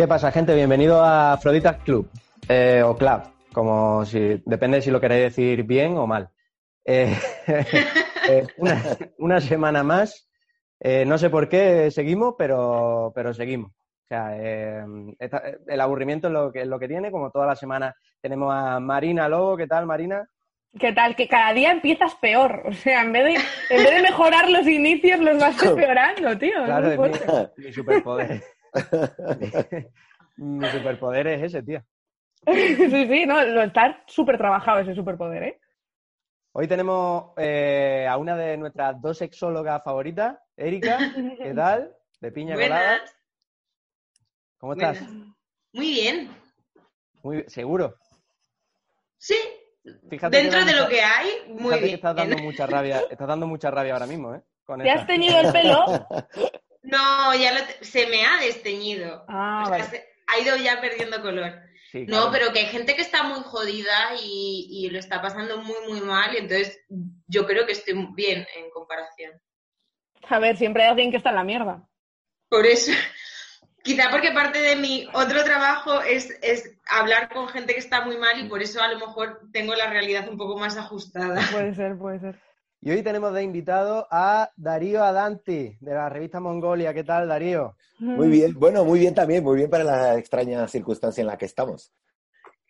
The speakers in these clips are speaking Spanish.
¿Qué pasa, gente? Bienvenido a Afroditas Club, eh, o Club, como si, depende si lo queréis decir bien o mal. Eh, eh, una, una semana más eh, no sé por qué seguimos, pero, pero seguimos. O sea, esta- el aburrimiento es lo que, es lo que tiene. Como toda la semana tenemos a Marina Lobo. ¿Qué tal, Marina? ¿Qué tal? Que cada día empiezas peor. O sea, en vez de, en vez de mejorar los inicios, los vas empeorando, tío. Claro, muy mi, mi superpoder. mi superpoder es ese, tío. Sí, sí, no, lo está súper trabajado ese superpoder, ¿eh? Hoy tenemos eh, a una de nuestras dos sexólogas favoritas, Erika. ¿Qué tal? De piña colada. ¿Cómo estás? buenas. Muy bien. Muy seguro. Sí. Fíjate Dentro de lo mucha- que hay, muy Fíjate que bien. estás dando mucha rabia, estás dando mucha rabia ahora mismo, ¿eh? Con ¿Te esta. has teñido el pelo? No, ya lo te- se me ha desteñido. Ah, O sea, vale. se- ha ido ya perdiendo color. Sí, No, pero que hay gente que está muy jodida y, y lo está pasando muy, muy mal. Y entonces yo creo que estoy bien en comparación. A ver, siempre hay alguien que está en la mierda. Por eso, quizá porque parte de mi otro trabajo es, es hablar con gente que está muy mal y por eso a lo mejor tengo la realidad un poco más ajustada. Puede ser, puede ser. Y hoy tenemos de invitado a Darío Adanti, de la revista Mongolia. ¿Qué tal, Darío? Muy bien, bueno, muy bien también, muy bien para la extraña circunstancia en la que estamos.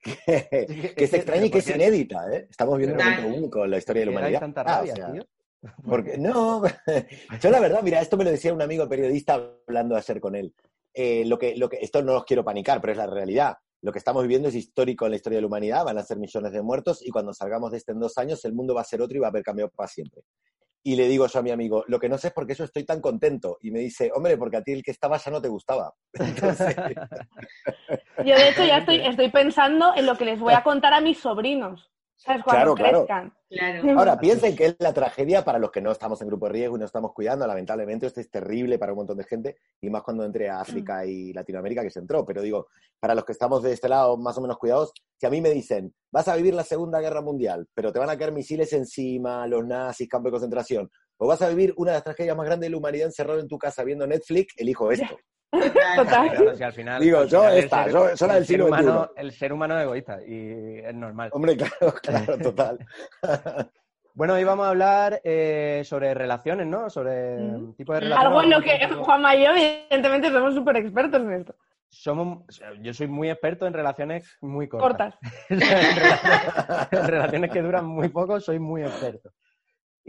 Que, que es extraña y que es inédita, ¿eh? Estamos viendo un momento único en la historia de la ¿Qué humanidad. Ah, o rabia, sea, tío? porque, no, yo la verdad, mira, esto me lo decía un amigo periodista hablando ayer con él. Eh, lo que, lo que, esto no os quiero panicar, pero es la realidad. Lo que estamos viviendo es histórico en la historia de la humanidad, van a ser millones de muertos y cuando salgamos de este en dos años el mundo va a ser otro y va a haber cambiado para siempre. Y le digo yo a mi amigo, lo que no sé es por qué eso estoy tan contento. Y me dice, hombre, porque a ti el que estaba ya no te gustaba. Entonces, Yo, de hecho, ya estoy, estoy pensando en lo que les voy a contar a mis sobrinos. ¿Sabes? Cuando Claro, claro. crezcan. Claro. Ahora, piensen que es la tragedia para los que no estamos en grupo de riesgo y no estamos cuidando. Lamentablemente, esto es terrible para un montón de gente y más cuando entre a África y Latinoamérica, que se entró. Pero digo, para los que estamos de este lado más o menos cuidados, si a mí me dicen, vas a vivir la Segunda Guerra Mundial, pero te van a caer misiles encima, los nazis, campo de concentración, o vas a vivir una de las tragedias más grandes de la humanidad encerrado en tu casa viendo Netflix, elijo esto. Total. Claro, si al final, Digo, al yo final esta, ser- yo- yo la del el ser siglo humano, XXI. El ser humano es egoísta y es normal. Hombre, claro, claro, total. Bueno, hoy vamos a hablar eh, sobre relaciones, ¿no? Sobre Mm. tipo de relaciones. Algo en lo que Juanma y yo, evidentemente, somos súper expertos en esto. Somos, yo soy muy experto en relaciones muy cortas. Cortas. en, relaciones, en relaciones que duran muy poco, soy muy experto.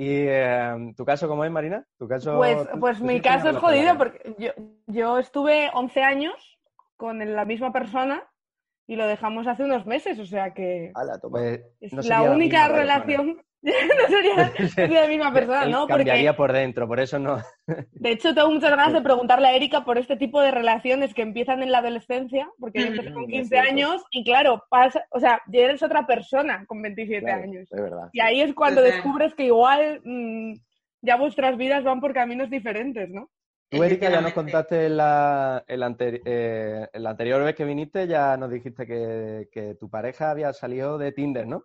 ¿Y eh, tu caso cómo es, Marina? ¿Tu caso, Pues, pues tú mi caso es jodido porque yo, yo estuve 11 años con la misma persona y lo dejamos hace unos meses, o sea que Ala. Pues, es no sería la única misma relación. no sería, la misma persona, ¿no? cambiaría Porque por dentro, por eso no. de hecho tengo muchas ganas de preguntarle a Erika por este tipo de relaciones que empiezan en la adolescencia, porque yo empecé con Mm, es 15 cierto. años y claro, pasa, o sea, ya eres otra persona con 27 Claro, años. es verdad. Y ahí es cuando descubres que igual mm, ya vuestras vidas van por caminos diferentes, ¿no? Tú, Erika, ya nos contaste la, en la anteri- eh, en la anterior vez que viniste, ya nos dijiste que, que tu pareja había salido de Tinder, ¿no?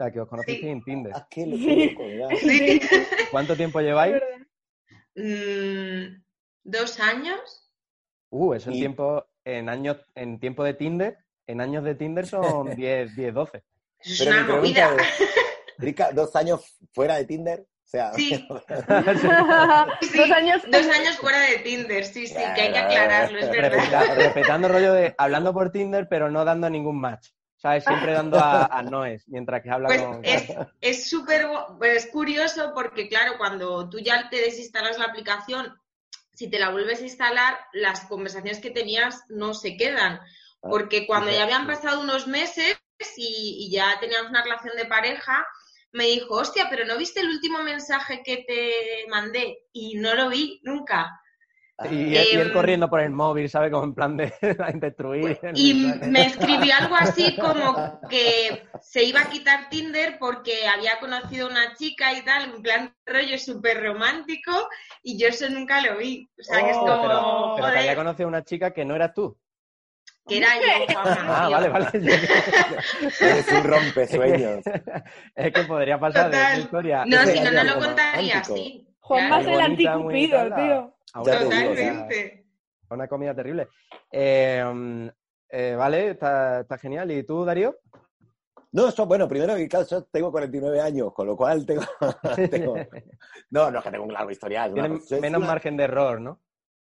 O sea, que os conocisteis Sí. en Tinder. Ah, qué loco, Sí. ¿verdad? Sí. ¿Cuánto tiempo lleváis? Mm, ¿Dos años? Uh, eso en Y- tiempo, en años, en tiempo de Tinder, en años de Tinder son 10, 10, 12. Eso es Pero una pregunta movida. es, Erika, ¿dos años fuera de Tinder? O sea, Sí. Sí, Dos años. Dos años fuera de Tinder, sí, sí, que hay que aclararlo, es verdad. Respeta- respetando el rollo de hablando por Tinder, pero no dando ningún match. ¿Sabes? Siempre dando a, a noes, mientras que habla Pues con... es es súper, pues, es curioso porque, claro, cuando tú ya te desinstalas la aplicación, si te la vuelves a instalar, las conversaciones que tenías no se quedan. Ah, Porque cuando ya habían pasado unos meses y, y ya teníamos una relación de pareja, me dijo, hostia, pero ¿no viste el último mensaje que te mandé? Y no lo vi nunca. Y, y él Em, corriendo por el móvil, ¿sabe? Como en plan de destruir. el Y me escribió algo así como que se iba a quitar Tinder porque había conocido a una chica y tal, en plan rollo súper romántico, y yo eso nunca lo vi. O sea, que es Oh, como, pero, pero que había conocido a una chica que no eras tú. que era yo, Ah, vale, vale. Eres un rompesueños. es que podría pasar de Total. esa historia. No, si no, no lo contaría romántico. Es Muy el anticupido, tío. a una comida- Totalmente. Una comida terrible. Eh, mm, eh, vale, está, está genial. ¿Y tú, Darío? No, eso, bueno, primero que claro, yo tengo 49 años, con lo cual tengo... tengo- No, no es que tengo un largo historial. una menos una- margen de error, ¿no?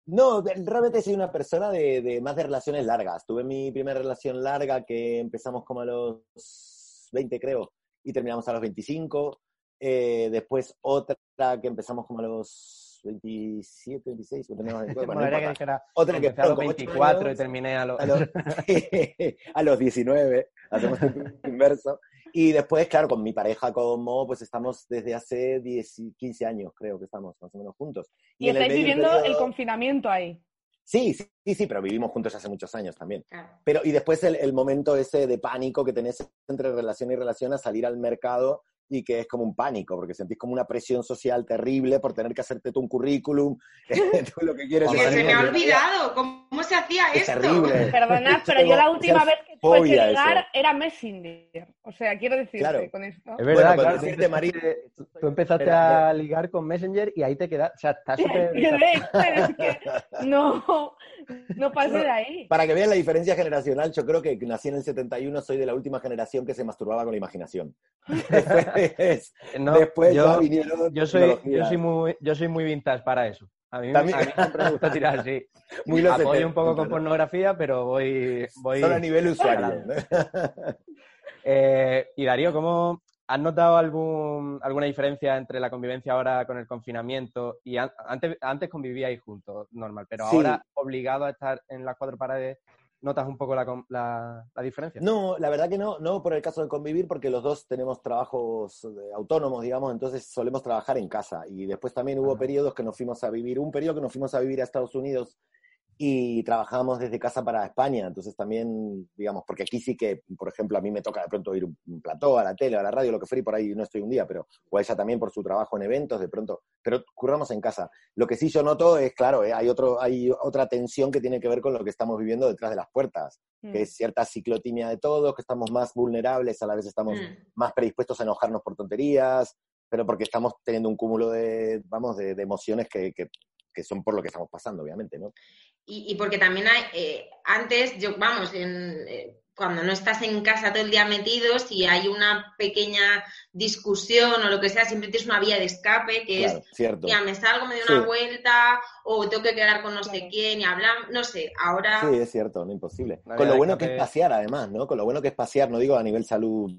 No, realmente soy una persona de, de más de relaciones largas. Tuve mi primera relación larga que empezamos como a los 20, creo, y terminamos a los 25. Eh, después otra que empezamos como a los 27, 26, o terminamos en- bueno, no dijera, Otra que a los fueron como ocho 24 y años. terminé a los... a los, a los 19, hacemos el inverso. Y después, claro, con mi pareja, como pues estamos desde hace 10, y 15 años, creo que estamos más o menos juntos. Y en el estáis medio viviendo el periodo- confinamiento ahí. Sí, sí, sí, pero vivimos juntos hace muchos años también. Pero, y después el, el momento ese de pánico que tenés entre relación y relación a salir al mercado y que es como un pánico, porque sentís como una presión social terrible por tener que hacerte tú un currículum, tú lo que quieres Que se me ha olvidado, ¿cómo se hacía Es esto? terrible. Perdonad, pero yo la última vez que tuve que ligar eso. era Messenger. O sea, quiero decirte Claro. con esto. Es verdad, Bueno, claro. tú decirte, María, empezaste- tú- tú empezaste a ligar con Messenger y ahí te quedas. O sea, está súper. Pero es que no, no pasé de ahí. Para que vean la diferencia generacional, yo creo que nací en el 71, soy de la última generación que se masturbaba con la imaginación. Después, No, después yo, ya vinieron yo soy, yo tecnologías. soy muy, yo soy muy vintage para eso. A mí, También- a mí siempre me gusta tirar así. Muy Apoyo 70, un poco con ¿no? pornografía, pero voy. voy... Solo a nivel usuario. Eh, y Darío, ¿cómo has notado algún, alguna diferencia entre la convivencia ahora con el confinamiento y an- antes, antes convivíais juntos, normal, pero Sí. ahora obligado a estar en las cuatro paredes, ¿notas un poco la, la- la diferencia? No, la verdad que no, no por el caso de convivir, porque los dos tenemos trabajos eh, autónomos, digamos, entonces solemos trabajar en casa. Y después también hubo Ajá. periodos que nos fuimos a vivir, un periodo que nos fuimos a vivir a Estados Unidos y trabajábamos desde casa para España. Entonces también, digamos, porque aquí sí que, por ejemplo, a mí me toca de pronto ir un, un plató, a la tele, a la radio, lo que fuera, y por ahí no estoy un día, pero o ella también por su trabajo en eventos, de pronto, pero curramos en casa. Lo que sí yo noto es, claro, eh, hay, otro, hay otra tensión que tiene que ver con lo que estamos viviendo detrás de las puertas, Mm. que es cierta ciclotimia de todos, que estamos más vulnerables, a la vez estamos Mm. más predispuestos a enojarnos por tonterías, pero porque estamos teniendo un cúmulo de, vamos, de, de emociones que, que, que son por lo que estamos pasando, obviamente, ¿no? Y, y porque también hay, eh, antes, yo, vamos, en, eh, cuando no estás en casa todo el día metido, si hay una pequeña discusión o lo que sea, siempre tienes una vía de escape que Claro, es, cierto. ya me salgo, me doy Sí. una vuelta o tengo que quedar con no sé quién y hablamos, no sé, ahora... Sí, es cierto, no imposible. Con lo bueno que es pasear, además, ¿no? Con lo bueno que es pasear, no digo a nivel salud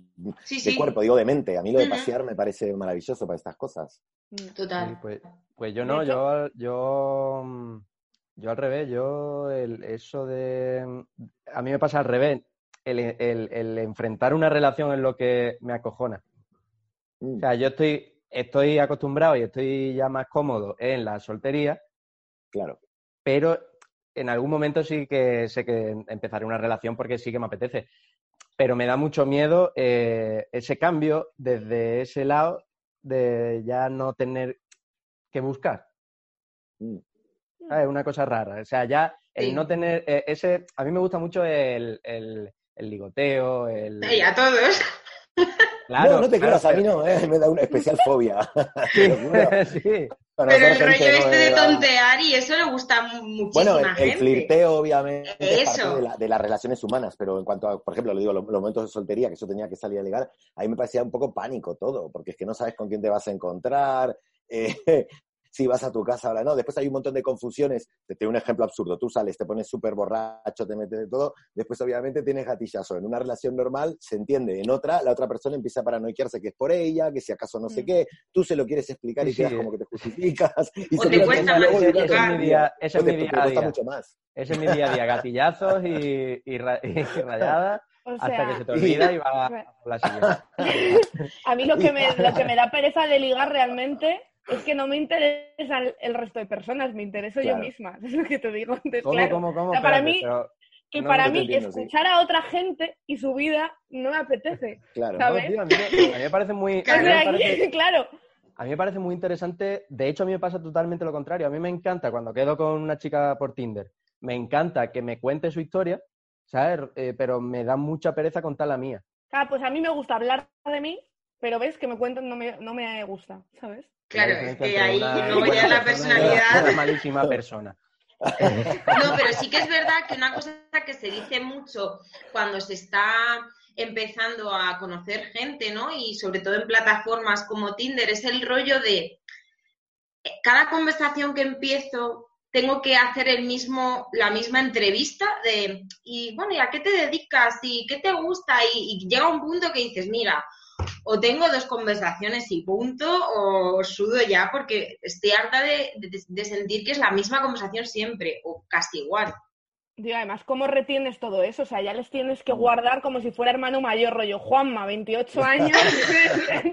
Sí, de cuerpo, digo de mente. A mí lo de pasear me parece maravilloso para estas cosas. Total. Sí, pues, pues yo no, yo, yo, mm, yo al revés, yo el, eso de... mm, A mí me pasa al revés, el, el- el enfrentar una relación es lo que me acojona. Mm, O sea, yo estoy, estoy acostumbrado y estoy ya más cómodo en la soltería, claro. pero en algún momento sí que sé que empezaré una relación porque sí que me apetece. Pero me da mucho miedo eh, ese cambio desde ese lado de ya no tener que buscar. Mm. Es una cosa rara. O sea, ya el Sí. no tener eh, ese... A mí me gusta mucho el, el, el ligoteo, el... Y a todos. Claro, no, no te claro, creas, a mí no, eh, me da una especial fobia. Sí. Pero el rollo este de tontear y eso le gusta muchísima Bueno, el, flirteo, obviamente, es Eso. parte de, la- de las relaciones humanas, pero en cuanto a, por ejemplo, lo digo, los, los momentos de soltería, que yo tenía que salir a ligar, ahí me parecía un poco pánico todo, porque es que no sabes con quién te vas a encontrar. eh, si vas a tu casa ahora no. Después hay un montón de confusiones. Te doy un ejemplo absurdo. Tú sales, te pones súper borracho, te metes de todo. Después, obviamente, tienes gatillazo. En una relación normal se entiende. En otra, la otra persona empieza a paranoiarse que es por ella, que si acaso no sé Mm. qué. Tú se lo quieres explicar y Sí, quedas sí. como que te justificas. Y O se te cuesta luego más Ese es explicar. mi día, ese es o te- mi te día a día. mucho más. Ese es mi día a día, gatillazos y, y, ra- y rayadas O hasta que se te olvida y va a la siguiente. a mí lo que, me, lo que me da pereza de ligar realmente es que no me interesa el, resto de personas, me intereso yo misma. Es lo que te digo. Entonces, ¿Cómo, claro, cómo, cómo? O sea, para Espérate, mí- pero- que no, para no mí entiendo, sí. escuchar a otra gente y su vida no me apetece. Claro. no, ¿sabes? tío, a, mí, me- a mí me parece muy... a O mí me sea, parece- claro. A mí me parece muy interesante. De hecho, a mí me pasa totalmente lo contrario. A mí me encanta cuando quedo con una chica por Tinder. Me encanta que me cuente su historia, ¿sabes? Eh, pero me da mucha pereza contar la mía. Claro, pues a mí me gusta hablar de mí, pero ves que me cuentan no me, no me gusta, ¿sabes? Claro, La es que ahí una buena ya la personalidad. Una malísima persona. No, pero sí que es verdad que una cosa que se dice mucho cuando se está empezando a conocer gente, ¿no? Y sobre todo en plataformas como Tinder, es el rollo de eh, cada conversación que empiezo tengo que hacer el mismo, la misma entrevista de, y bueno, ¿y a qué te dedicas? ¿Y qué te gusta? Y, y llega un punto que dices, mira, o tengo dos conversaciones y punto, o sudo ya porque estoy harta de, de- de sentir que es la misma conversación siempre, o casi igual. Digo, además, ¿cómo retienes todo eso? O sea, ya les tienes que guardar como si fuera hermano mayor, rollo Juanma, 28 años.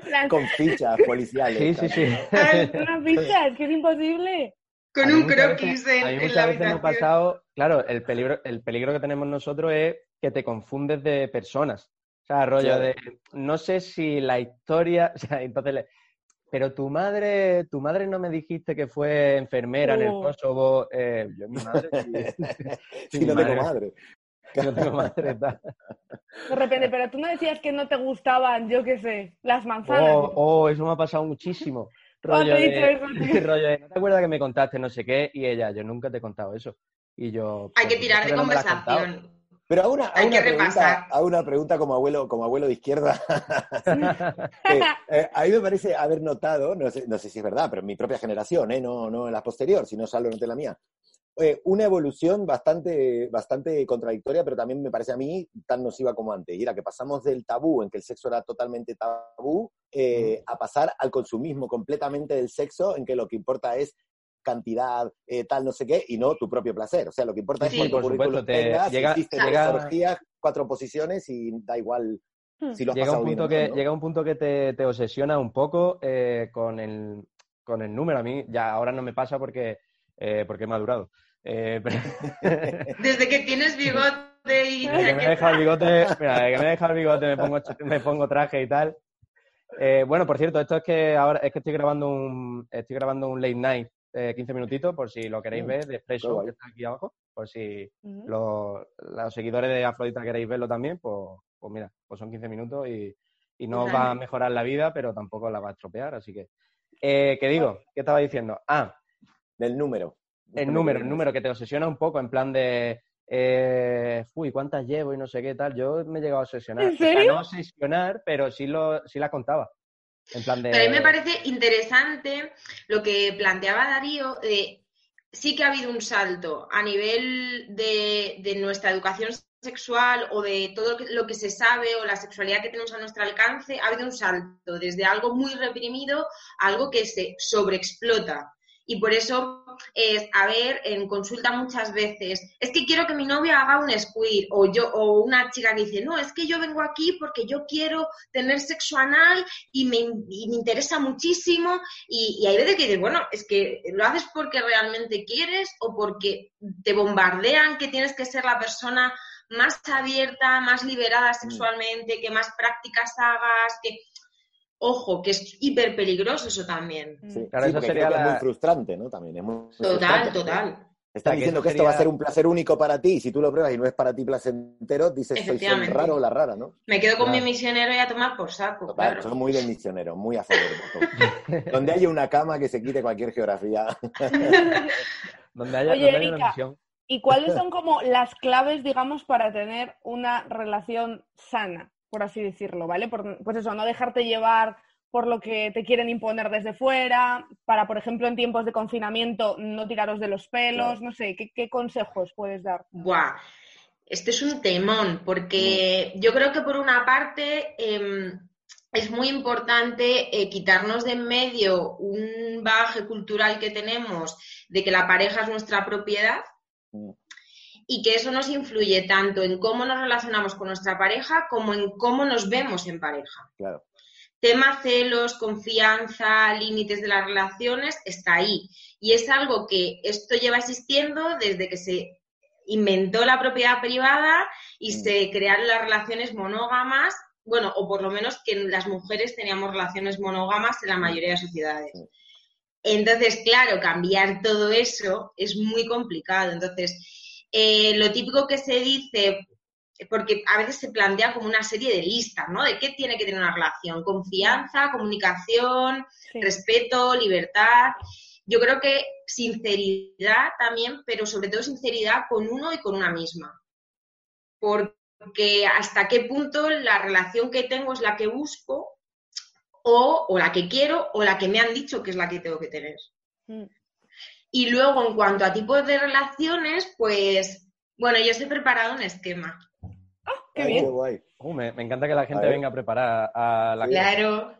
plan, Con fichas policiales. Sí, sí, sí. "Ay, una pizza, es que es imposible. Con un croquis en, A mí en muchas la veces me ha habitación. pasado, claro, el peligro, el peligro que tenemos nosotros es que te confundes de personas. O sea, rollo Claro. de, no sé si la historia, o sea, entonces, le- pero tu madre, tu madre no me dijiste que fue enfermera en el Oh. Kosovo. Eh, yo, mi madre, sí, mi no tengo madre. madre. no tengo madre. tal. De repente, pero tú no decías que no te gustaban, yo qué sé, las manzanas. Oh, oh, eso me ha pasado muchísimo. ¿Cuándo Rollo de, eso, de, ¿no te acuerdas que me contaste no sé qué? Y ella, yo nunca te he contado eso. Y yo... Hay "Pues, que tirar de ¿por qué no me lo has contado?". conversación. Pero a una, a Hay una pregunta, a una pregunta como abuelo, como abuelo de izquierda. que, eh, a mí me parece haber notado, no sé, no sé si es verdad, pero en mi propia generación, ¿eh? no, no en la posterior, sino solo en la mía, eh, una evolución bastante, bastante contradictoria, pero también me parece a mí tan nociva como antes. Y era que pasamos del tabú, en que el sexo era totalmente tabú, eh, a pasar al consumismo completamente del sexo, en que lo que importa es cantidad, eh, tal, no sé qué, y no tu propio placer. O sea, lo que importa Sí, es cuánto por currículum supuesto, te tengas, llega- hiciste llega- tres orgías, cuatro posiciones y da igual si lo has llega pasado un punto bien que llega un punto que te, te obsesiona un poco eh, con el con el número. A mí ya ahora no me pasa porque eh, porque he madurado. Eh, pero- Desde que tienes bigote y desde que me he dejado el bigote mira, desde que me he dejado el bigote me pongo me pongo traje y tal. Eh, bueno por cierto esto es que ahora es que estoy grabando un estoy grabando un late night eh, 15 minutitos por si lo queréis Mm, ver de Expreso que está aquí abajo por si los, los seguidores de Afrodita queréis verlo también, pues, pues mira, pues son 15 minutos y, y no os va a mejorar la vida, pero tampoco la va a estropear, así que... Eh, ¿Qué digo? ¿Qué estaba diciendo? Ah, Del número. el número, el número que te obsesiona un poco, en plan de... Eh, uy, ¿cuántas llevo y no sé qué tal? Yo me he llegado a obsesionar. ¿En O sea, serio? no obsesionar, pero sí, lo, sí la contaba. Pero a mí me parece interesante lo que planteaba Darío. de sí que ha habido un salto a nivel de, de nuestra educación sexual o de todo lo que, lo que se sabe o la sexualidad que tenemos a nuestro alcance, ha habido un salto desde algo muy reprimido a algo que se sobreexplota. Y por eso, es, a ver, en consulta muchas veces, es que quiero que mi novia haga un squirt, o yo, o una chica que dice, no, es que yo vengo aquí porque yo quiero tener sexo anal y me, y me interesa muchísimo. Y, y hay veces que dices, bueno, es que lo haces porque realmente quieres o porque te bombardean que tienes que ser la persona más abierta, más liberada sexualmente, que más prácticas hagas, que... Ojo, que es hiper peligroso eso también. Sí, Claro, sí, eso sería que es la- muy frustrante, ¿no? También es muy Total, frustrante. total. Que diciendo que esto va a ser un placer único para ti, y si tú lo pruebas y no es para ti placentero, dices soy, soy Efectivamente. raro o la rara, ¿no? Me quedo con Claro. mi misionero y a tomar por saco, Total, claro. son muy del misionero, muy a favor. Donde haya una cama que se quite cualquier geografía. Donde haya, Oye, donde haya una Erika, misión. ¿Y cuáles son como las claves, digamos, para tener una relación sana, por así decirlo, ¿vale? Por- pues eso, no dejarte llevar por lo que te quieren imponer desde fuera, para, por ejemplo, en tiempos de confinamiento no tiraros de los pelos, no sé, ¿qué, consejos puedes dar? Buah, este es un temón, porque yo creo que por una parte em, es muy importante eh, quitarnos de en medio un bagaje cultural que tenemos de que la pareja es nuestra propiedad mm. Y que eso nos influye tanto en cómo nos relacionamos con nuestra pareja como en cómo nos vemos en pareja. Claro tema celos, confianza, límites de las relaciones, está ahí. Y es algo que esto lleva existiendo desde que se inventó la propiedad privada y mm. se crearon las relaciones monógamas, bueno, o por lo menos que las mujeres teníamos relaciones monógamas en la mm. mayoría de sociedades. Entonces, claro, cambiar todo eso es muy complicado. Entonces, eh, lo típico que se dice, porque a veces se plantea como una serie de listas, ¿no? De qué tiene que tener una relación. Confianza, comunicación, respeto, libertad. Yo creo que sinceridad también, pero sobre todo sinceridad con uno y con una misma. Porque hasta qué punto la relación que tengo es la que busco o, o la que quiero o la que me han dicho que es la que tengo que tener. Mm. Y luego, en cuanto a tipos de relaciones, pues, bueno, yo os he preparado un esquema. Qué bien. Uh, me, encanta que la gente venga preparada a la Claro.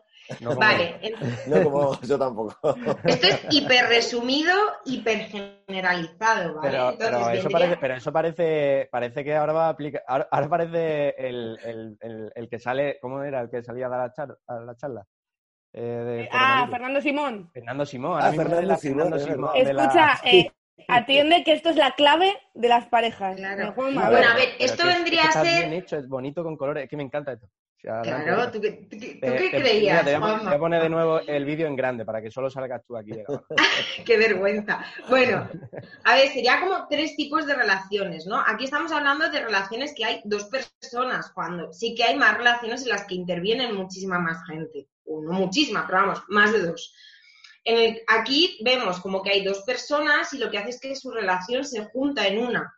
vale. No como yo tampoco. Esto es hiper resumido, hiper generalizado, ¿vale? Pero, pero, eso, parece, pero eso parece, parece que ahora va a aplicar. Ahora, parece el, el, el, que sale. ¿Cómo era el que salía a dar la, charla? A la charla? Eh, ah, Fernando Simón. Fernando Simón. Ah, Fernando, Simón, Escucha, eh, Atiende que esto es la clave de las parejas. Claro. Bueno, a ver, esto vendría a ser. bien hecho, es bonito con colores, es que me encanta esto. claro, ¿tú, qué, creías? te, voy a, poner de nuevo el vídeo en grande para que solo salgas tú aquí. ¡Qué vergüenza! Bueno, a ver, sería como tres tipos de relaciones, ¿no? Aquí estamos hablando de relaciones que hay dos personas, cuando sí que hay más relaciones en las que intervienen muchísima más gente. O no muchísima, pero vamos, más de dos. Aquí vemos como que hay dos personas y lo que hace es que su relación se junta en una.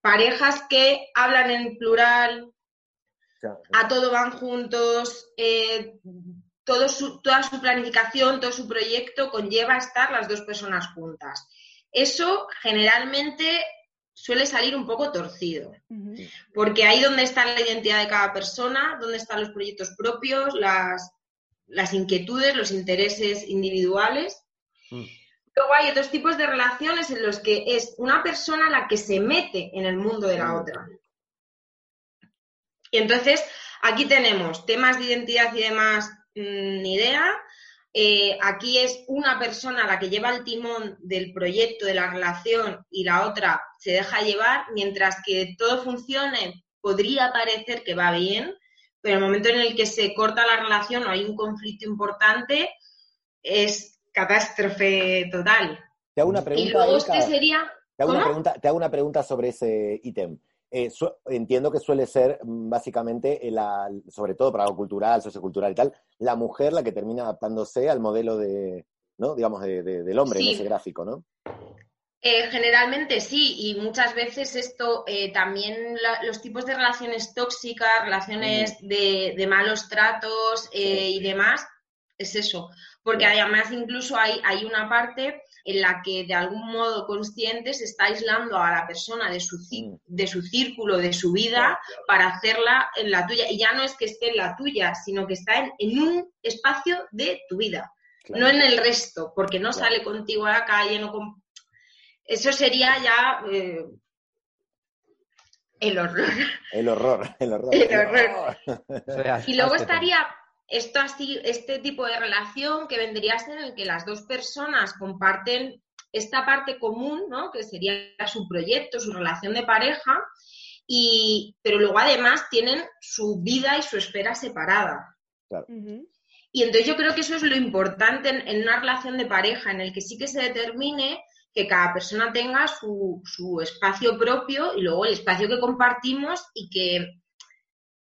Parejas que hablan en plural, a todo van juntos, eh, todo toda su planificación, todo su proyecto conlleva estar las dos personas juntas. Eso generalmente suele salir un poco torcido, porque ahí donde está la identidad de cada persona, donde están los proyectos propios, las, las inquietudes, los intereses individuales. Mm. Luego hay otros tipos de relaciones en los que es una persona la que se mete en el mundo de la mm. otra. Y entonces aquí tenemos temas de identidad y demás, mm, ni idea. Eh, aquí es una persona la que lleva el timón del proyecto, de la relación, y la otra se deja llevar, mientras que todo funcione, podría parecer que va bien, pero el momento en el que se corta la relación o hay un conflicto importante, es catástrofe total. Te hago una pregunta. Y luego este sería. Te hago, una pregunta, te hago una pregunta sobre ese ítem. Eh, entiendo que suele ser mm, básicamente, la, sobre todo para algo cultural, sociocultural y tal, la mujer la que termina adaptándose al modelo de, ¿no? digamos, del hombre en ese gráfico, ¿no? Eh, generalmente sí, y muchas veces esto eh, también los tipos de relaciones tóxicas, relaciones de, malos tratos eh, y demás, es eso. Porque además incluso hay, hay una parte en la que de algún modo consciente se está aislando a la persona de su, mm. de su círculo, de su vida, para hacerla en la tuya. Y ya no es que esté en la tuya, sino que está en, un espacio de tu vida, no en el resto, porque no sale contigo a la calle, no eso sería ya eh, el horror. El horror, el horror. El horror. y luego estaría esto así, este tipo de relación que vendría a ser en que las dos personas comparten esta parte común, ¿no? Que sería su proyecto, su relación de pareja, y, pero luego además tienen su vida y su esfera separada. Y entonces yo creo que eso es lo importante en, en, una relación de pareja, en el que sí que se determine que cada persona tenga su, espacio propio y luego el espacio que compartimos y que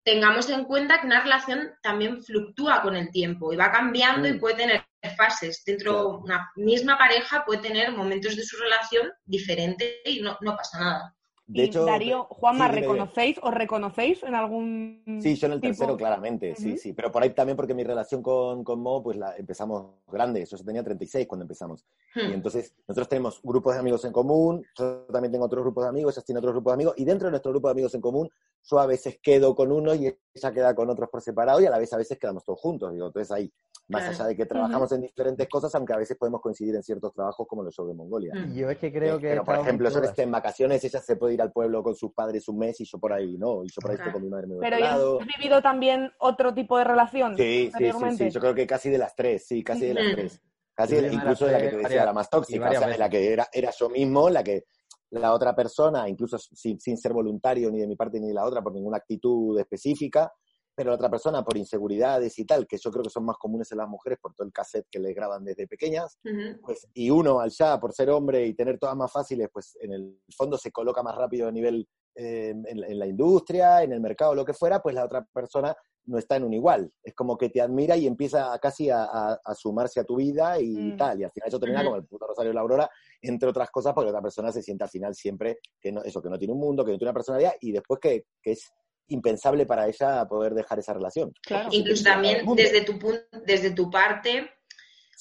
tengamos en cuenta que una relación también fluctúa con el tiempo y va cambiando y mm. puede tener fases. Dentro de una misma pareja puede tener momentos de su relación diferentes y no, pasa nada. De hecho, Darío, Juanma, sí. ¿reconocéis o reconocéis en algún Sí, yo en el tipo? tercero, claramente, sí, Ujú. sí. Pero por ahí también porque mi relación con, con Mo, pues la empezamos grande. Yo tenía 36 cuando empezamos. Y Hmm. entonces nosotros tenemos grupos de amigos en común, yo también tengo otros grupos de amigos, ella tiene otros grupos de amigos, y dentro de nuestro grupo de amigos en común, yo a veces quedo con uno y ella queda con otros por separado, y a la vez a veces quedamos todos juntos. Digo, entonces ahí, más Claro. allá de que trabajamos en diferentes cosas, aunque a veces podemos coincidir en ciertos trabajos como los shows de Mongolia. Mm. Yo es que creo Eh, que. pero, por ejemplo, yo que todas. esté en vacaciones, ella se puede ir al pueblo con sus padres un mes y yo por ahí no, y yo por ahí estoy con mi madre muy Pero otro ¿y lado. has vivido también otro tipo de relación Sí, sí, sí, sí, yo creo que casi de las tres, sí, casi de las tres. Casi de- incluso de la que te decía, la más tóxica, o sea, de la que era, era yo mismo, la que la otra persona, incluso sin, sin ser voluntario ni de mi parte ni de la otra, por ninguna actitud específica, pero la otra persona por inseguridades y tal, que yo creo que son más comunes en las mujeres por todo el cassette que les graban desde pequeñas, pues, y uno al ya, por ser hombre y tener todas más fáciles, pues en el fondo se coloca más rápido a nivel eh, en, en la industria, en el mercado, lo que fuera, pues la otra persona no está en un igual. Es como que te admira y empieza casi a, a- a sumarse a tu vida y Mm. tal. Y al final eso termina como el puto Rosario de la Aurora, entre otras cosas, porque la otra persona se siente al final siempre que no, eso, que no tiene un mundo, que no tiene una personalidad y después que, que es impensable para ella poder dejar esa relación. Claro. Incluso Todo el también desde tu, pun- desde tu parte,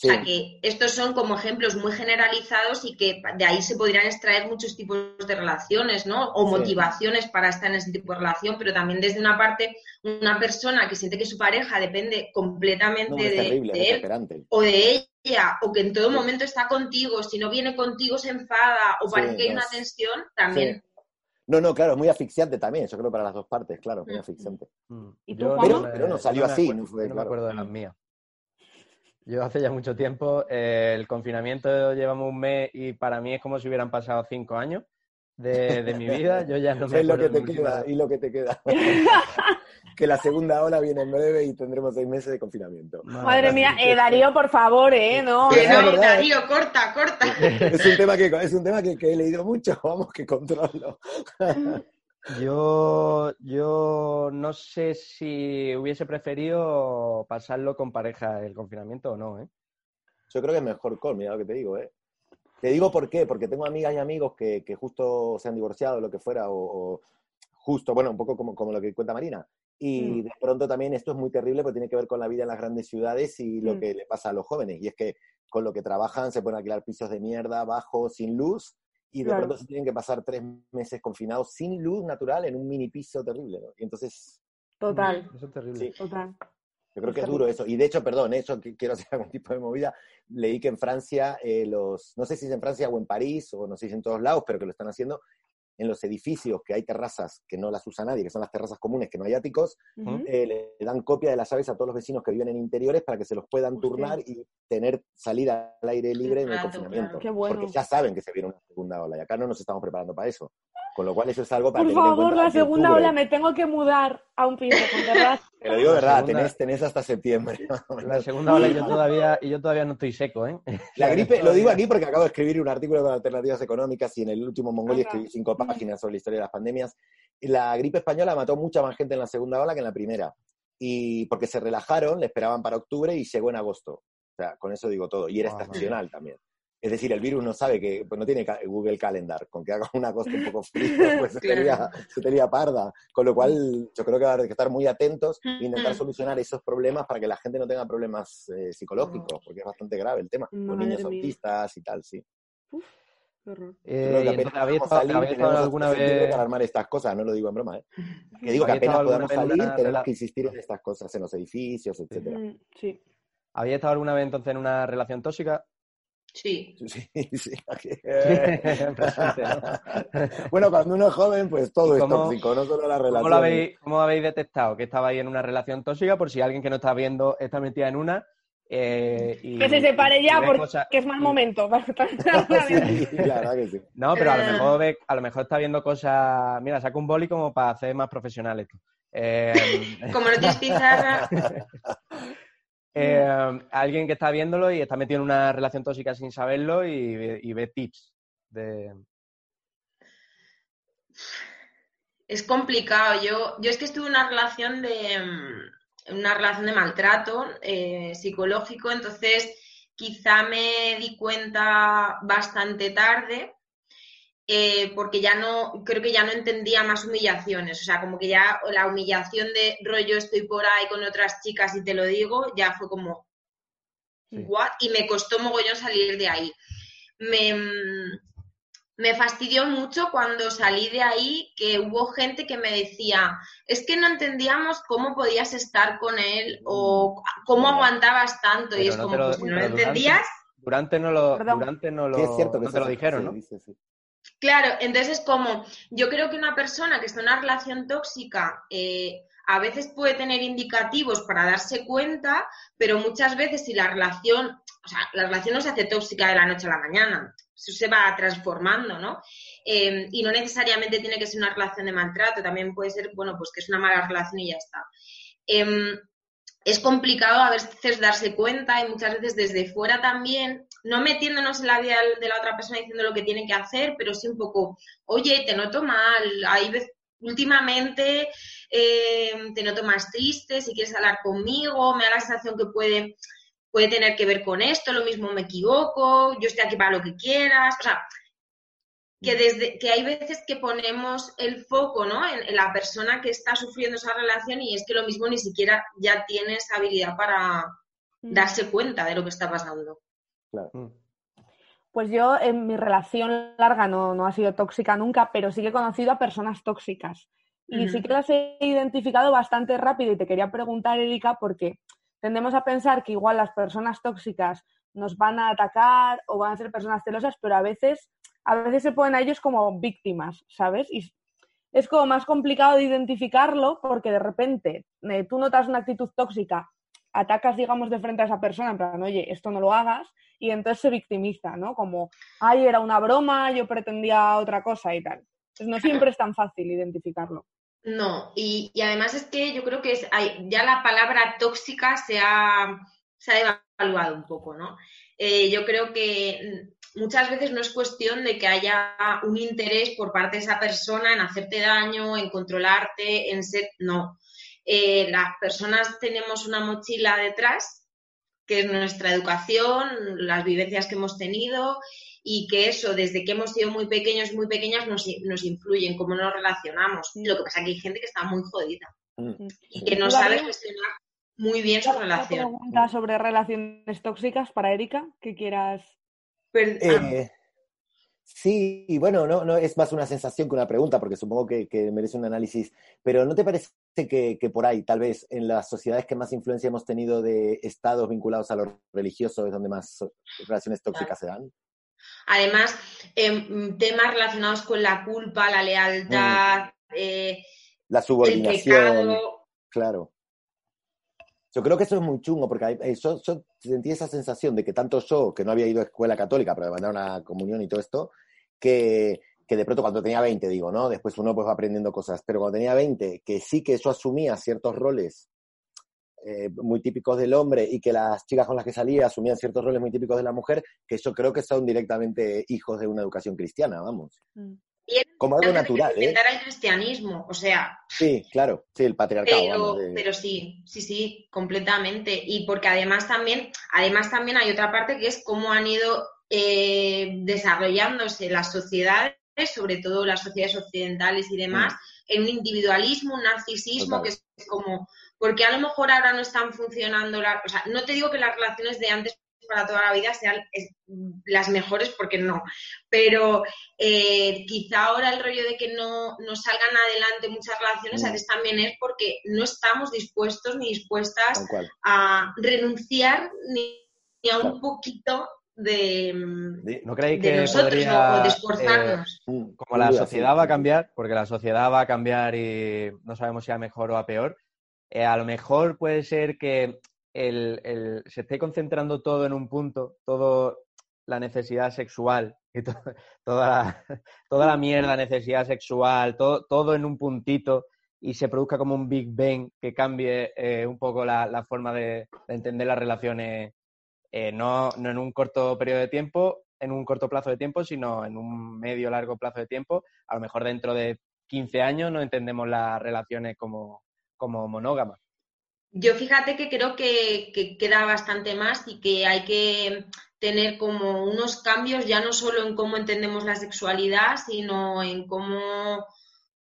Sí. O sea que estos son como ejemplos muy generalizados y que de ahí se podrían extraer muchos tipos de relaciones, ¿no? O Sí. motivaciones para estar en ese tipo de relación, pero también desde una parte, una persona que siente que su pareja depende completamente No, es de, terrible, de es él o de ella, o que en todo momento está contigo, si no viene contigo se enfada, o Sí, parece que hay una tensión, también. No, no, claro, es muy asfixiante también, yo creo para las dos partes, claro, muy Mm. asfixiante. Mm. ¿Y tú, Pero no salió me así, acuerdo- no fue, no me acuerdo de las mías. Yo hace ya mucho tiempo, eh, el confinamiento llevamos un mes y para mí es como si hubieran pasado cinco años de, de mi vida. Yo ya no me es lo que te queda y lo que te queda. que la segunda ola viene en breve y tendremos seis meses de confinamiento. Madre mía, eh, Darío, por favor, ¿eh? No, no, verdad. Darío, corta, corta. Es un tema que, es un tema que, que he leído mucho, vamos, que controlo. Yo, yo no sé si hubiese preferido pasarlo con pareja el confinamiento o no, ¿eh? Yo creo que es mejor con, mira lo que te digo, ¿eh? Te digo por qué, porque tengo amigas y amigos que, que justo se han divorciado o lo que fuera, o, o justo, bueno, un poco como, como lo que cuenta Marina. Y Mm. de pronto también esto es muy terrible porque tiene que ver con la vida en las grandes ciudades y lo Mm. que le pasa a los jóvenes. Y es que con lo que trabajan se pueden alquilar pisos de mierda, bajos, sin luz, y de Claro. pronto se tienen que pasar tres meses confinados sin luz natural en un mini piso terrible. ¿no? Y entonces, Total, Eso es terrible. Sí. total. Yo creo que es duro eso. Y de hecho, perdón, eso que quiero hacer algún tipo de movida. Leí que en Francia, eh, los, no sé si es en Francia o en París, o no sé si en todos lados, pero que lo están haciendo, en los edificios que hay terrazas que no las usa nadie, que son las terrazas comunes, que no hay áticos, eh, le dan copia de las llaves a todos los vecinos que viven en interiores para que se los puedan turnar y tener salida al aire libre en el confinamiento. claro. Qué bueno. Porque ya saben que se viene una segunda ola y acá no nos estamos preparando para eso. Con lo cual eso es algo para Por favor, la segunda ola me tengo que mudar a un piso con terraza. Te lo digo de verdad, segunda- tenés, tenés hasta septiembre. La segunda ola y yo todavía, y yo todavía no estoy seco, ¿eh? La gripe, lo digo aquí porque acabo de escribir un artículo con alternativas económicas y en el último Mongolia Ajá. escribí cinco páginas sobre la historia de las pandemias. La gripe española mató mucha más gente en la segunda ola que en la primera. Y porque se relajaron, le esperaban para octubre y llegó en agosto. O sea, con eso digo todo. Y era Ah, estacional también. Es decir, el virus no sabe que, pues no tiene Google Calendar, con que haga un agosto un poco frío, pues se Claro. tería, se tería parda. Con lo cual, yo creo que va a haber que estar muy atentos e intentar Mm. solucionar esos problemas para que la gente no tenga problemas eh, psicológicos, porque es bastante grave el tema. Los Madre niños mía. autistas y tal, sí. Qué horror. Yo Eh, que entonces, apenas ¿habéis podamos estado, salir, habéis estado tenemos hasta alguna septiembre vez... para armar estas cosas, no lo digo en broma, ¿eh? Que digo que ¿Habéis apenas podamos salir, una tenemos que insistir en estas cosas, en los edificios, etcétera. Mm, Sí. ¿Habéis estado alguna vez entonces en una relación tóxica? Sí. Sí, sí. bueno, cuando uno es joven, pues todo ¿Y es tóxico, no solo la ¿Cómo relación. lo, habéis, cómo habéis detectado que estabais en una relación tóxica? Por si alguien que no está viendo está metida en una. eh, y- Que se separe ya porque cosas- es mal momento. Sí, la verdad que sí. No, pero a lo Eh. mejor ve- a lo mejor está viendo cosas. Mira, saca un boli como para hacer más profesional esto. Eh, Como no tienes pizarra, eh, alguien que está viéndolo y está metido en una relación tóxica sin saberlo y, ve- y ve tips de. es complicado. Yo, yo es que estuve en una relación de mm, una relación de maltrato eh, psicológico, entonces quizá me di cuenta bastante tarde. Eh, porque ya no, creo que ya no entendía más humillaciones, o sea, como que ya la humillación de rollo estoy por ahí con otras chicas y te lo digo, ya fue como, ¿what? Y me costó mogollón salir de ahí. Me, me fastidió mucho cuando salí de ahí que hubo gente que me decía, es que no entendíamos cómo podías estar con él o cómo aguantabas tanto. y es como, pues si no lo entendías... Durante no lo, durante no lo, es cierto que no te lo dijeron, ¿no? Claro, entonces como yo creo que una persona que está en una relación tóxica eh, a veces puede tener indicativos para darse cuenta, pero muchas veces si la relación, o sea, la relación no se hace tóxica de la noche a la mañana, eso se va transformando, ¿no? Eh, y no necesariamente tiene que ser una relación de maltrato, también puede ser, bueno, pues que es una mala relación y ya está. Em, es complicado a veces darse cuenta y muchas veces desde fuera también, no metiéndonos en la vida de la otra persona diciendo lo que tiene que hacer, pero sí un poco, oye, te noto mal, hay veces, últimamente eh, te noto más triste, si quieres hablar conmigo, me da la sensación que puede, puede tener que ver con esto, lo mismo me equivoco, yo estoy aquí para lo que quieras, o sea, que desde que hay veces que ponemos el foco ¿no? en, la persona que está sufriendo esa relación y es que lo mismo ni siquiera ya tiene esa habilidad para mm. darse cuenta de lo que está pasando. Mm. Pues yo en mi relación larga no, no, ha sido tóxica nunca, pero sí que he conocido a personas tóxicas. Y sí que las he identificado bastante rápido y te quería preguntar, Erika, porque tendemos a pensar que igual las personas tóxicas nos van a atacar o van a ser personas celosas, pero a veces a veces se ponen a ellos como víctimas, ¿sabes? Y es como más complicado de identificarlo porque de repente eh, tú notas una actitud tóxica, atacas, digamos, de frente a esa persona, en plan, oye, esto no lo hagas, y entonces se victimiza, ¿no? Como, ay, era una broma, yo pretendía otra cosa y tal. Entonces no siempre es tan fácil identificarlo. No, y, además es que yo creo que es, ya la palabra tóxica se ha, se ha evaluado un poco, ¿no? Eh, yo creo que muchas veces no es cuestión de que haya un interés por parte de esa persona en hacerte daño, en controlarte, en ser. No. Eh, las personas tenemos una mochila detrás, que es nuestra educación, las vivencias que hemos tenido y que eso, desde que hemos sido muy pequeños y muy pequeñas, nos, nos influye en cómo nos relacionamos. Lo que pasa es que hay gente que está muy jodida mm. y que no sabe gestionar muy bien su relación. pregunta sobre relaciones tóxicas para Erika que quieras eh, sí, y bueno, no, no es más una sensación que una pregunta, porque supongo que, merece un análisis, pero ¿no te parece que, por ahí, tal vez en las sociedades que más influencia hemos tenido de estados vinculados a lo religioso es donde más relaciones tóxicas se dan? Además, em, temas relacionados con la culpa, la lealtad, mm. eh, la subordinación. Claro. Yo creo que eso es muy chungo, porque yo, sentí esa sensación de que tanto yo, que no había ido a escuela católica, pero de mandar una comunión y todo esto, que, que de pronto cuando tenía 20, digo, ¿no? Después uno pues va aprendiendo cosas, pero cuando tenía 20, que sí que yo asumía ciertos roles eh, muy típicos del hombre y que las chicas con las que salía asumían ciertos roles muy típicos de la mujer, que yo creo que son directamente hijos de una educación cristiana, vamos. Mm como algo natural. ¿eh? el cristianismo, o sea. Sí, claro, sí, el patriarcado. Pero, sí, sí, sí, completamente. Y porque además también, además también hay otra parte que es cómo han ido eh, desarrollándose las sociedades, sobre todo las sociedades occidentales y demás, mm. en un individualismo, un narcisismo que es como, porque a lo mejor ahora no están funcionando, o sea, no te digo que las relaciones de antes para toda la vida sean las mejores, porque no. Pero eh, quizá ahora el rollo de que no, salgan adelante muchas relaciones, a veces también es porque no estamos dispuestos ni dispuestas a renunciar ni, a un poquito de, ¿No creéis que nosotros podría, o, de esforzarnos. Eh, como la sociedad va a cambiar, porque la sociedad va a cambiar y no sabemos si a mejor o a peor, eh, a lo mejor puede ser que el, se esté concentrando todo en un punto, toda la necesidad sexual, y toda, la, toda la mierda, necesidad sexual, todo, todo en un puntito y se produzca como un Big Bang que cambie eh, un poco la, forma de, entender las relaciones, eh, no, no, en un corto periodo de tiempo, en un corto plazo de tiempo, sino en un medio largo plazo de tiempo. A lo mejor dentro de 15 años no entendemos las relaciones como, como monógamas. Yo fíjate que creo que, queda bastante más y que hay que tener como unos cambios ya no solo en cómo entendemos la sexualidad, sino en cómo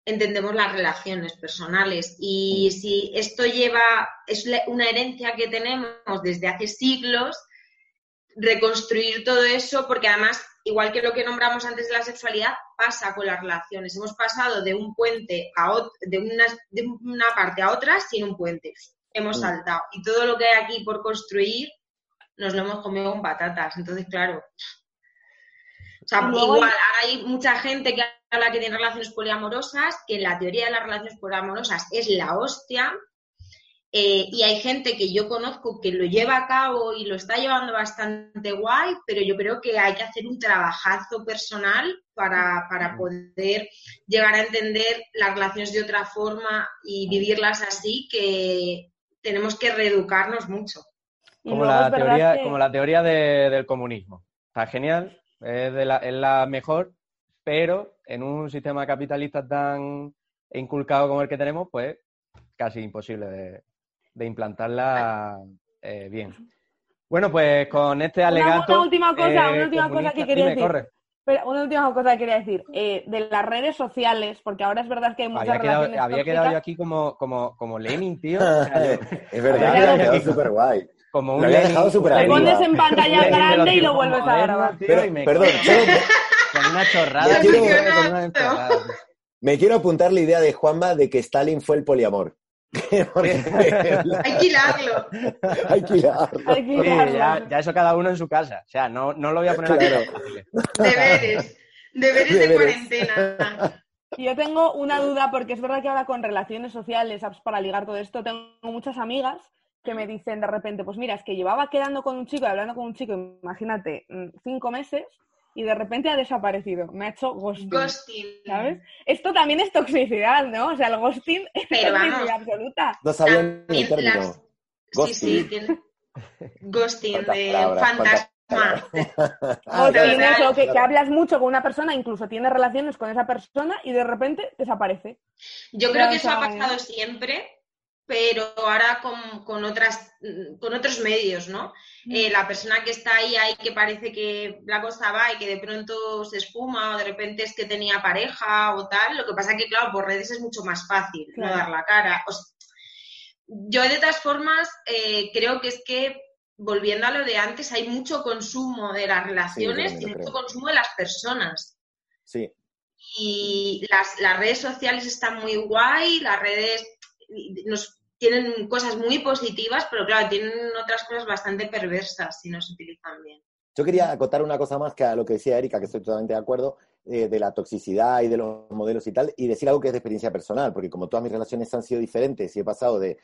entendemos las relaciones personales. Y si esto lleva, es una herencia que tenemos desde hace siglos, reconstruir todo eso, porque además, igual que lo que nombramos antes de la sexualidad, pasa con las relaciones. Hemos pasado de un puente a otro, de una, de una parte a otra sin un puente. Hemos mm. saltado. Y todo lo que hay aquí por construir nos lo hemos comido con patatas. Entonces, claro. O sea, igual, ahora hay mucha gente que habla que tiene relaciones poliamorosas, que la teoría de las relaciones poliamorosas es la hostia, eh, y hay gente que yo conozco que lo lleva a cabo y lo está llevando bastante guay, pero yo creo que hay que hacer un trabajazo personal para, para poder llegar a entender las relaciones de otra forma y vivirlas así, que tenemos que reeducarnos mucho. Como la, teoría, como la teoría del comunismo. Está genial, es, la, es la mejor, pero en un sistema capitalista tan inculcado como el que tenemos, pues casi imposible de, de implantarla eh, bien. Bueno, pues con este alegato... Una, última cosa, una eh, última cosa que quería decir. Una última cosa que quería decir. Eh, de las redes sociales, porque ahora es verdad que hay muchas había relaciones Había quedado yo aquí como, como, como Lenin, tío. es verdad, había quedado súper guay. Como un lo había dejado súper Lo pones en pantalla grande y lo vuelves a grabar. perdón, con una chorrada. Me quiero apuntar la idea de Juanma de que Stalin fue el poliamor. Hay que hilarlo. Hay que hilarlo. ya, eso cada uno en su casa. O sea, no, no lo voy a poner claro. Deberes. Deberes de cuarentena. Yo tengo una duda porque es verdad que ahora con relaciones sociales, apps para ligar todo esto, tengo muchas amigas que me dicen de repente, pues mira, es que llevaba quedando con un chico y hablando con un chico, imagínate, mm, cinco meses y de repente ha desaparecido. Me ha hecho ghosting. Ghosting. ¿Sabes? Esto también es toxicidad, ¿no? O sea, el ghosting es toxicidad absoluta. No sabía ni el término. Ghosting. Sí, sí, tiene... Ghosting de fantasma. Ghosting es lo que, que, hablas mucho con una persona, incluso tienes relaciones con esa persona y de repente desaparece. Yo creo que eso ha pasado siempre pero ahora con, otras, con otros medios, ¿no? Mm. Eh, la persona que está ahí, ahí que parece que la cosa va y que de pronto se espuma o de repente es que tenía pareja o tal, lo que pasa que, claro, por redes es mucho más fácil no dar la cara. yo de todas formas eh, creo que es que, volviendo a lo de antes, hay mucho consumo de las relaciones y mucho consumo de las personas. Sí. Y las, las redes sociales están muy guay, las redes nos tienen cosas muy positivas, pero claro, tienen otras cosas bastante perversas si no se utilizan bien. Yo quería acotar una cosa más que a lo que decía Erika, que estoy totalmente de acuerdo, eh, de la toxicidad y de los modelos y tal, y decir algo que es de experiencia personal, porque como todas mis relaciones han sido diferentes y he pasado de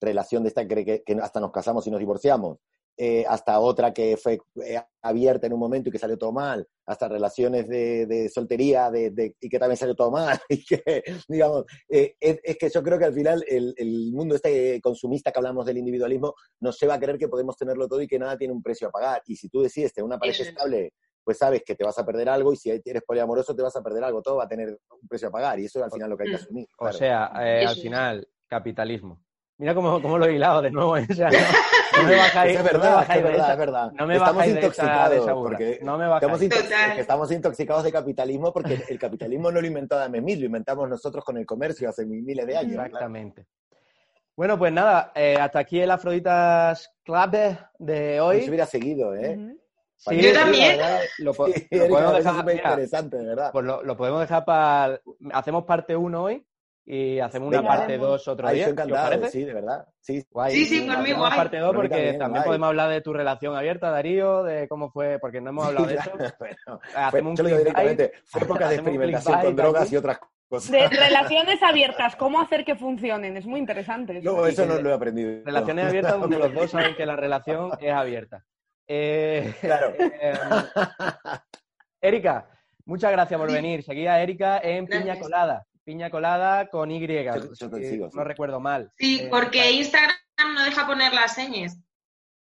relación de esta que hasta nos casamos y nos divorciamos, eh, hasta otra que fue eh, abierta en un momento y que salió todo mal, hasta relaciones de, soltería de, y que también salió todo mal. Y que, digamos, eh, es, que yo creo que al final el, mundo este consumista que hablamos del individualismo nos lleva a creer que podemos tenerlo todo y que nada tiene un precio a pagar. Y si tú decides tener una pareja estable, pues sabes que te vas a perder algo y si eres poliamoroso te vas a perder algo, todo va a tener un precio a pagar y eso es al final lo que hay que asumir. O sea, al final, capitalismo. Mira cómo, cómo lo he hilado de nuevo. O sea, no, me bajáis, es verdad, es verdad, es verdad. No me estamos intoxicados porque no me estamos, intoxicados, estamos intoxicados de capitalismo porque el capitalismo no lo inventó Adam Smith, lo inventamos nosotros con el comercio hace miles de años. Exactamente. Bueno, pues nada, eh, hasta aquí el Afroditas Club de hoy. Yo hubiera seguido, ¿eh? Sí, yo también. lo, podemos dejar, interesante, ¿verdad? Pues lo, lo, podemos dejar para. Hacemos parte 1 hoy y hacemos una parte 2 otro día. Encantado, sí, de verdad. Sí, guay. sí, sí, por mí guay. parte 2 porque también, podemos hablar de tu relación abierta, Darío, de cómo fue, porque no hemos hablado de eso. bueno, hacemos fue, un yo directamente, fue época de experimentación con drogas y otras cosas. De relaciones abiertas, cómo hacer que funcionen, es muy interesante. No, eso no lo he aprendido. Relaciones abiertas donde los dos saben que la relación es abierta. Eh, claro. Eh, Erika, muchas gracias por venir. Seguía Erika en Piña Colada piña colada con Y. no recuerdo mal. Sí, eh, porque Instagram no deja poner las señas.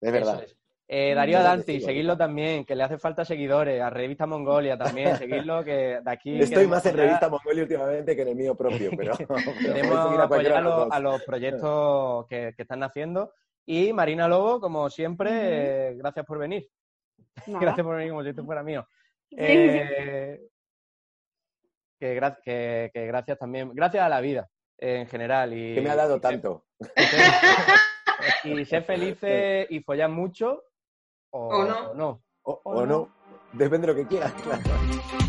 Es verdad. Eh, Darío Adanti, seguidlo también, que le hace falta seguidores. A Revista Mongolia también, seguidlo, que de aquí... Estoy más en Revista Mongolia últimamente que en el mío propio, pero... queremos apoyar a, los, proyectos que, están haciendo. Y Marina Lobo, como siempre, gracias por venir. Gracias por venir como si esto fuera mío. Eh, que, que, que, gracias también, gracias a la vida en general. Y, que me ha dado tanto. y ser felices y follar mucho o, no. O, no. Depende de lo que quieras, claro.